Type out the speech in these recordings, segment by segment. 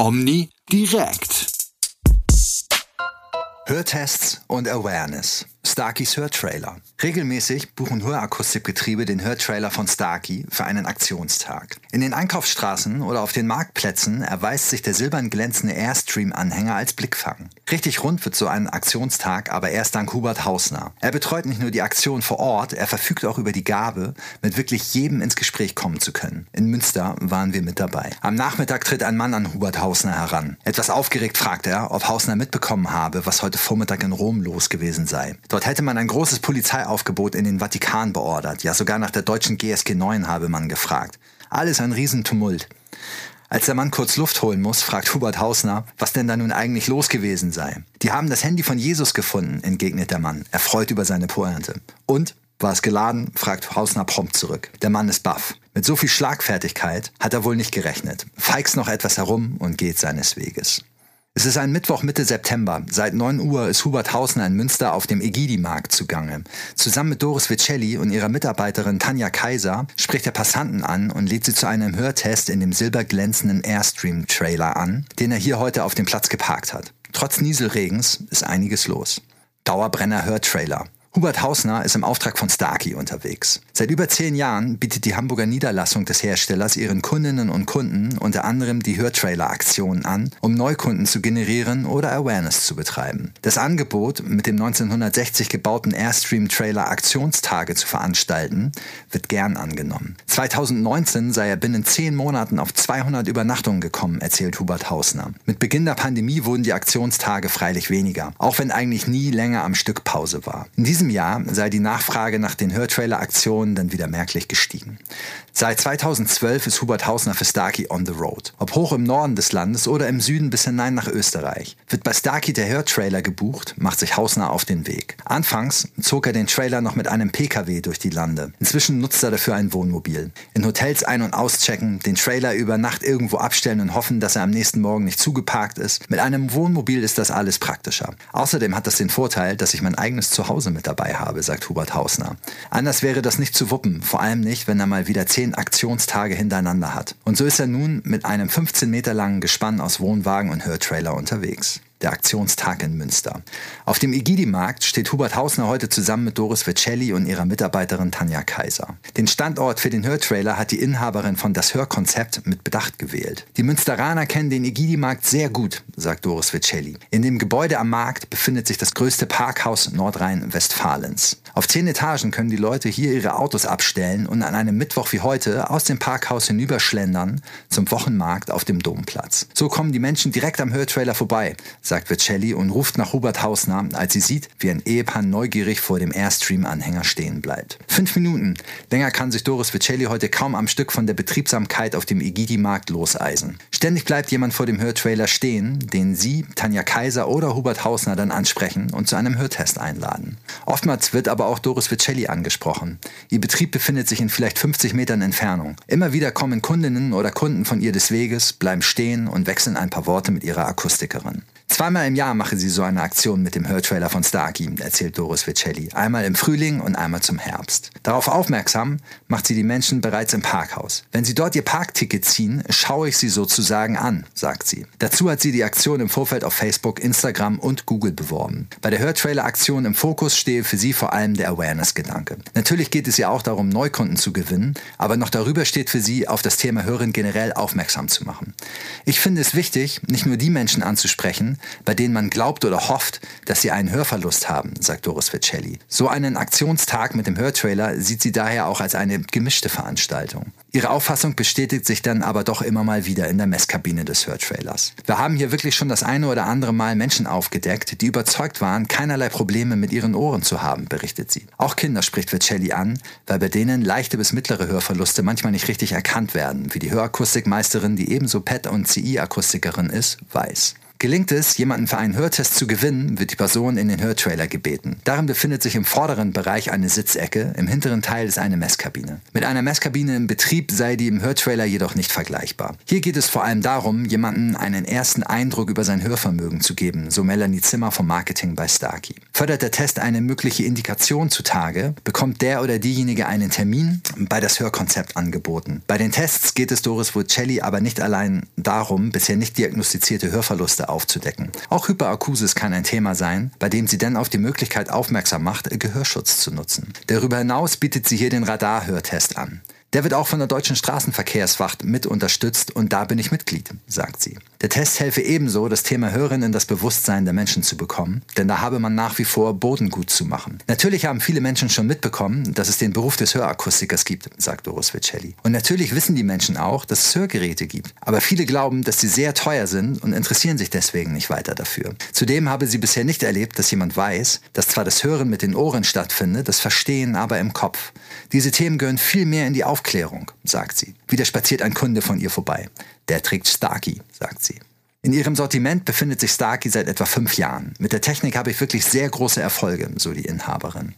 Omni direkt. Hörtests und Awareness. Starkeys Hörtrailer. Regelmäßig buchen Hörakustikbetriebe den Hörtrailer von Starkey für einen Aktionstag. In den Einkaufsstraßen oder auf den Marktplätzen erweist sich der silbern glänzende Airstream-Anhänger als Blickfang. Richtig rund wird so ein Aktionstag aber erst dank Hubert Hausner. Er betreut nicht nur die Aktion vor Ort, er verfügt auch über die Gabe, mit wirklich jedem ins Gespräch kommen zu können. In Münster waren wir mit dabei. Am Nachmittag tritt ein Mann an Hubert Hausner heran. Etwas aufgeregt fragt er, ob Hausner mitbekommen habe, was heute Vormittag in Rom los gewesen sei. Dort hätte man ein großes Polizeiaufgebot in den Vatikan beordert. Ja, sogar nach der deutschen GSG 9 habe man gefragt. Alles ein Riesentumult. Als der Mann kurz Luft holen muss, fragt Hubert Hausner, was denn da nun eigentlich los gewesen sei. Die haben das Handy von Jesus gefunden, entgegnet der Mann, erfreut über seine Pointe. Und? War es geladen? fragt Hausner prompt zurück. Der Mann ist baff. Mit so viel Schlagfertigkeit hat er wohl nicht gerechnet. Feixt noch etwas herum und geht seines Weges. Es ist ein Mittwoch Mitte September. Seit 9 Uhr ist Hubert Hausner in Münster auf dem Egidi-Markt zugange. Zusammen mit Doris Vicelli und ihrer Mitarbeiterin Tanja Kaiser spricht er Passanten an und lädt sie zu einem Hörtest in dem silberglänzenden Airstream-Trailer an, den er hier heute auf dem Platz geparkt hat. Trotz Nieselregens ist einiges los. Dauerbrenner Hörtrailer. Hubert Hausner ist im Auftrag von Starkey unterwegs. Seit über zehn Jahren bietet die Hamburger Niederlassung des Herstellers ihren Kundinnen und Kunden unter anderem die Hörtrailer-Aktionen an, um Neukunden zu generieren oder Awareness zu betreiben. Das Angebot, mit dem 1960 gebauten Airstream-Trailer Aktionstage zu veranstalten, wird gern angenommen. 2019 sei er binnen zehn Monaten auf 200 Übernachtungen gekommen, erzählt Hubert Hausner. Mit Beginn der Pandemie wurden die Aktionstage freilich weniger, auch wenn eigentlich nie länger am Stück Pause war. In diesem Jahr sei die Nachfrage nach den Hörtrailer-Aktionen dann wieder merklich gestiegen. Seit 2012 ist Hubert Hausner für Starkey on the road. Ob hoch im Norden des Landes oder im Süden bis hinein nach Österreich. Wird bei Starkey der Hörtrailer gebucht, macht sich Hausner auf den Weg. Anfangs zog er den Trailer noch mit einem PKW durch die Lande. Inzwischen nutzt er dafür ein Wohnmobil. In Hotels ein- und auschecken, den Trailer über Nacht irgendwo abstellen und hoffen, dass er am nächsten Morgen nicht zugeparkt ist. Mit einem Wohnmobil ist das alles praktischer. Außerdem hat das den Vorteil, dass ich mein eigenes Zuhause mit dabei habe, sagt Hubert Hausner. Anders wäre das nicht zu wuppen, vor allem nicht, wenn er mal wieder zehn Aktionstage hintereinander hat. Und so ist er nun mit einem 15 Meter langen Gespann aus Wohnwagen und Hörtrailer unterwegs der Aktionstag in Münster. Auf dem Igidi-Markt steht Hubert Hausner heute zusammen mit Doris Vicelli und ihrer Mitarbeiterin Tanja Kaiser. Den Standort für den Hörtrailer hat die Inhaberin von Das Hörkonzept mit Bedacht gewählt. Die Münsteraner kennen den Igidi-Markt sehr gut, sagt Doris Vicelli. In dem Gebäude am Markt befindet sich das größte Parkhaus Nordrhein-Westfalens. Auf zehn Etagen können die Leute hier ihre Autos abstellen und an einem Mittwoch wie heute aus dem Parkhaus hinüberschlendern zum Wochenmarkt auf dem Domplatz. So kommen die Menschen direkt am Hörtrailer vorbei, sagt Vicelli und ruft nach Hubert Hausner, als sie sieht, wie ein Ehepaar neugierig vor dem Airstream-Anhänger stehen bleibt. Fünf Minuten. Länger kann sich Doris Vicelli heute kaum am Stück von der Betriebsamkeit auf dem Igidi-Markt loseisen. Ständig bleibt jemand vor dem Hörtrailer stehen, den sie, Tanja Kaiser oder Hubert Hausner dann ansprechen und zu einem Hörtest einladen. Oftmals wird aber auch Doris Vicelli angesprochen. Ihr Betrieb befindet sich in vielleicht 50 Metern Entfernung. Immer wieder kommen Kundinnen oder Kunden von ihr des Weges, bleiben stehen und wechseln ein paar Worte mit ihrer Akustikerin. Zweimal im Jahr mache sie so eine Aktion mit dem Hörtrailer von Starkey, erzählt Doris Vicelli. Einmal im Frühling und einmal zum Herbst. Darauf aufmerksam macht sie die Menschen bereits im Parkhaus. Wenn sie dort ihr Parkticket ziehen, schaue ich sie sozusagen an, sagt sie. Dazu hat sie die Aktion im Vorfeld auf Facebook, Instagram und Google beworben. Bei der Hörtrailer-Aktion im Fokus stehe für sie vor allem der Awareness-Gedanke. Natürlich geht es ihr auch darum, Neukunden zu gewinnen, aber noch darüber steht für sie, auf das Thema Hören generell aufmerksam zu machen. Ich finde es wichtig, nicht nur die Menschen anzusprechen, bei denen man glaubt oder hofft, dass sie einen Hörverlust haben, sagt Doris Vicelli. So einen Aktionstag mit dem Hörtrailer sieht sie daher auch als eine gemischte Veranstaltung. Ihre Auffassung bestätigt sich dann aber doch immer mal wieder in der Messkabine des Hörtrailers. Wir haben hier wirklich schon das eine oder andere Mal Menschen aufgedeckt, die überzeugt waren, keinerlei Probleme mit ihren Ohren zu haben, berichtet sie. Auch Kinder spricht Vicelli an, weil bei denen leichte bis mittlere Hörverluste manchmal nicht richtig erkannt werden, wie die Hörakustikmeisterin, die ebenso PET- und CI-Akustikerin ist, weiß. Gelingt es, jemanden für einen Hörtest zu gewinnen, wird die Person in den Hörtrailer gebeten. Darin befindet sich im vorderen Bereich eine Sitzecke, im hinteren Teil ist eine Messkabine. Mit einer Messkabine im Betrieb sei die im Hörtrailer jedoch nicht vergleichbar. Hier geht es vor allem darum, jemanden einen ersten Eindruck über sein Hörvermögen zu geben, so Melanie Zimmer vom Marketing bei Starkey. Fördert der Test eine mögliche Indikation zutage, bekommt der oder diejenige einen Termin bei das Hörkonzept angeboten. Bei den Tests geht es Doris Vocelli aber nicht allein darum, bisher nicht diagnostizierte Hörverluste aufzudecken. Auch Hyperakusis kann ein Thema sein, bei dem sie dann auf die Möglichkeit aufmerksam macht, Gehörschutz zu nutzen. Darüber hinaus bietet sie hier den Radarhörtest an. Der wird auch von der Deutschen Straßenverkehrswacht mit unterstützt und da bin ich Mitglied, sagt sie. Der Test helfe ebenso, das Thema Hören in das Bewusstsein der Menschen zu bekommen, denn da habe man nach wie vor Boden gut zu machen. Natürlich haben viele Menschen schon mitbekommen, dass es den Beruf des Hörakustikers gibt, sagt Doris Vicelli. Und natürlich wissen die Menschen auch, dass es Hörgeräte gibt. Aber viele glauben, dass sie sehr teuer sind und interessieren sich deswegen nicht weiter dafür. Zudem habe sie bisher nicht erlebt, dass jemand weiß, dass zwar das Hören mit den Ohren stattfindet, das Verstehen aber im Kopf. Diese Themen gehören viel mehr in die Aufklärung, sagt sie. Wieder spaziert ein Kunde von ihr vorbei. Der trägt Starkey, sagt sie. In ihrem Sortiment befindet sich Starkey seit etwa fünf Jahren. Mit der Technik habe ich wirklich sehr große Erfolge, so die Inhaberin.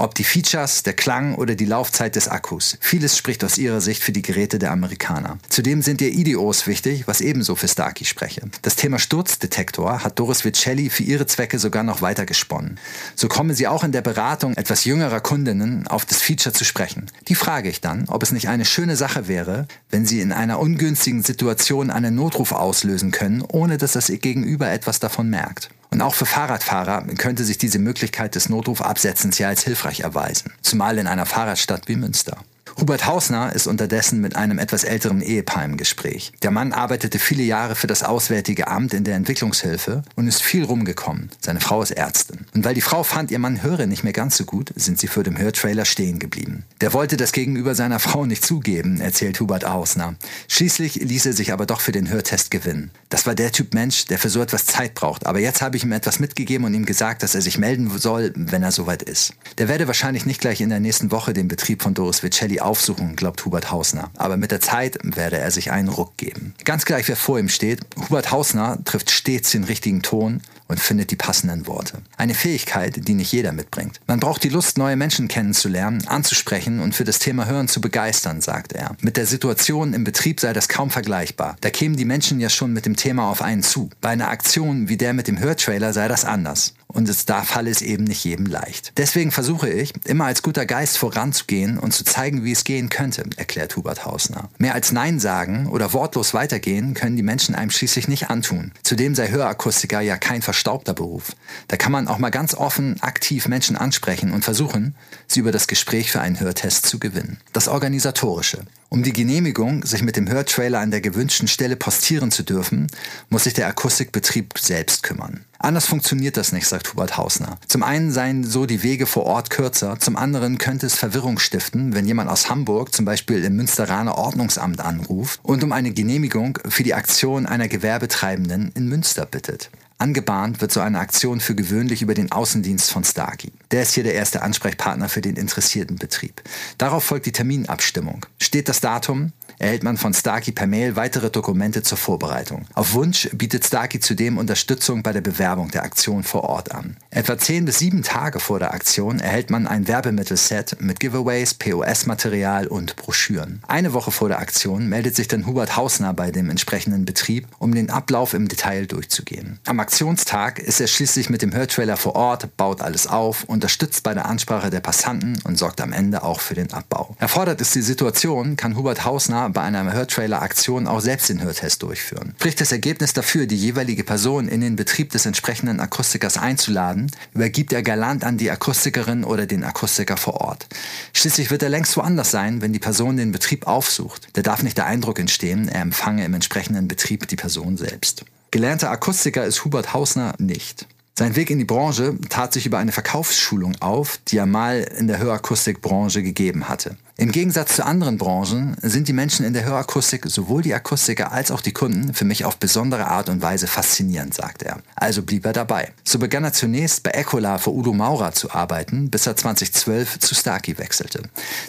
Ob die Features, der Klang oder die Laufzeit des Akkus. Vieles spricht aus ihrer Sicht für die Geräte der Amerikaner. Zudem sind ihr IDOs wichtig, was ebenso für Starkey spreche. Das Thema Sturzdetektor hat Doris Vicelli für ihre Zwecke sogar noch weiter gesponnen. So komme sie auch in der Beratung etwas jüngerer Kundinnen auf das Feature zu sprechen. Die frage ich dann, ob es nicht eine schöne Sache wäre, wenn sie in einer ungünstigen Situation einen Notruf auslösen können, ohne dass das ihr Gegenüber etwas davon merkt. Und auch für Fahrradfahrer könnte sich diese Möglichkeit des Notrufabsetzens ja als hilfreich erweisen, zumal in einer Fahrradstadt wie Münster. Hubert Hausner ist unterdessen mit einem etwas älteren Ehepaar im Gespräch. Der Mann arbeitete viele Jahre für das Auswärtige Amt in der Entwicklungshilfe und ist viel rumgekommen. Seine Frau ist Ärztin. Und weil die Frau fand, ihr Mann höre nicht mehr ganz so gut, sind sie für den Hörtrailer stehen geblieben. Der wollte das gegenüber seiner Frau nicht zugeben, erzählt Hubert Hausner. Schließlich ließ er sich aber doch für den Hörtest gewinnen. Das war der Typ Mensch, der für so etwas Zeit braucht. Aber jetzt habe ich ihm etwas mitgegeben und ihm gesagt, dass er sich melden soll, wenn er soweit ist. Der werde wahrscheinlich nicht gleich in der nächsten Woche den Betrieb von Doris Vicelli aufsuchen, glaubt Hubert Hausner. Aber mit der Zeit werde er sich einen Ruck geben. Ganz gleich, wer vor ihm steht, Hubert Hausner trifft stets den richtigen Ton und findet die passenden Worte. Eine Fähigkeit, die nicht jeder mitbringt. Man braucht die Lust, neue Menschen kennenzulernen, anzusprechen und für das Thema Hören zu begeistern, sagt er. Mit der Situation im Betrieb sei das kaum vergleichbar. Da kämen die Menschen ja schon mit dem Thema auf einen zu. Bei einer Aktion wie der mit dem Hörtrailer sei das anders und es da falle es eben nicht jedem leicht. Deswegen versuche ich, immer als guter Geist voranzugehen und zu zeigen, wie es gehen könnte, erklärt Hubert Hausner. Mehr als Nein sagen oder wortlos weitergehen können die Menschen einem schließlich nicht antun. Zudem sei Hörakustiker ja kein verstaubter Beruf. Da kann man auch mal ganz offen, aktiv Menschen ansprechen und versuchen, sie über das Gespräch für einen Hörtest zu gewinnen. Das Organisatorische. Um die Genehmigung, sich mit dem Hörtrailer an der gewünschten Stelle postieren zu dürfen, muss sich der Akustikbetrieb selbst kümmern. Anders funktioniert das nicht, sagt Hubert Hausner. Zum einen seien so die Wege vor Ort kürzer, zum anderen könnte es Verwirrung stiften, wenn jemand aus Hamburg zum Beispiel im Münsteraner Ordnungsamt anruft und um eine Genehmigung für die Aktion einer Gewerbetreibenden in Münster bittet. Angebahnt wird so eine Aktion für gewöhnlich über den Außendienst von Starkey. Der ist hier der erste Ansprechpartner für den interessierten Betrieb. Darauf folgt die Terminabstimmung. Steht das Datum, erhält man von Starkey per Mail weitere Dokumente zur Vorbereitung. Auf Wunsch bietet Starkey zudem Unterstützung bei der Bewerbung der Aktion vor Ort an. Etwa zehn bis sieben Tage vor der Aktion erhält man ein Werbemittelset mit Giveaways, POS-Material und Broschüren. Eine Woche vor der Aktion meldet sich dann Hubert Hausner bei dem entsprechenden Betrieb, um den Ablauf im Detail durchzugehen. Am Aktionstag ist er schließlich mit dem Hörtrailer vor Ort, baut alles auf, unterstützt bei der Ansprache der Passanten und sorgt am Ende auch für den Abbau. Erfordert es die Situation, kann Hubert Hausner bei einer Hörtrailer-Aktion auch selbst den Hörtest durchführen. Spricht das Ergebnis dafür, die jeweilige Person in den Betrieb des entsprechenden Akustikers einzuladen, übergibt er galant an die Akustikerin oder den Akustiker vor Ort. Schließlich wird er längst woanders sein, wenn die Person den Betrieb aufsucht. Da darf nicht der Eindruck entstehen, er empfange im entsprechenden Betrieb die Person selbst. Gelernter Akustiker ist Hubert Hausner nicht. Sein Weg in die Branche tat sich über eine Verkaufsschulung auf, die er mal in der Hörakustikbranche gegeben hatte. Im Gegensatz zu anderen Branchen sind die Menschen in der Hörakustik, sowohl die Akustiker als auch die Kunden, für mich auf besondere Art und Weise faszinierend, sagt er. Also blieb er dabei. So begann er zunächst bei Ecola für Udo Maurer zu arbeiten, bis er 2012 zu Starkey wechselte.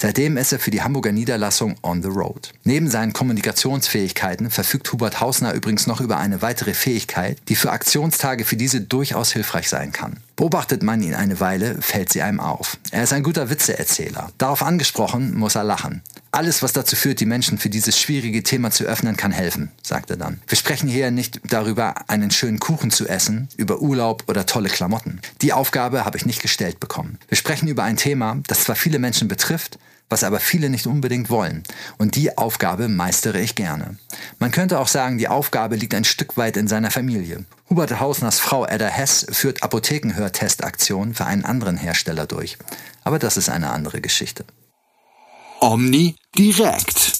Seitdem ist er für die Hamburger Niederlassung on the road. Neben seinen Kommunikationsfähigkeiten verfügt Hubert Hausner übrigens noch über eine weitere Fähigkeit, die für Aktionstage für diese durchaus hilfreich sein kann. Beobachtet man ihn eine Weile, fällt sie einem auf. Er ist ein guter Witzeerzähler. Darauf angesprochen, muss er lachen. Alles, was dazu führt, die Menschen für dieses schwierige Thema zu öffnen, kann helfen, sagt er dann. Wir sprechen hier nicht darüber, einen schönen Kuchen zu essen, über Urlaub oder tolle Klamotten. Die Aufgabe habe ich nicht gestellt bekommen. Wir sprechen über ein Thema, das zwar viele Menschen betrifft, was aber viele nicht unbedingt wollen. Und die Aufgabe meistere ich gerne. Man könnte auch sagen, die Aufgabe liegt ein Stück weit in seiner Familie. Hubert Hausners Frau Edda Hess führt Apothekenhörtestaktionen für einen anderen Hersteller durch. Aber das ist eine andere Geschichte. Omni direkt.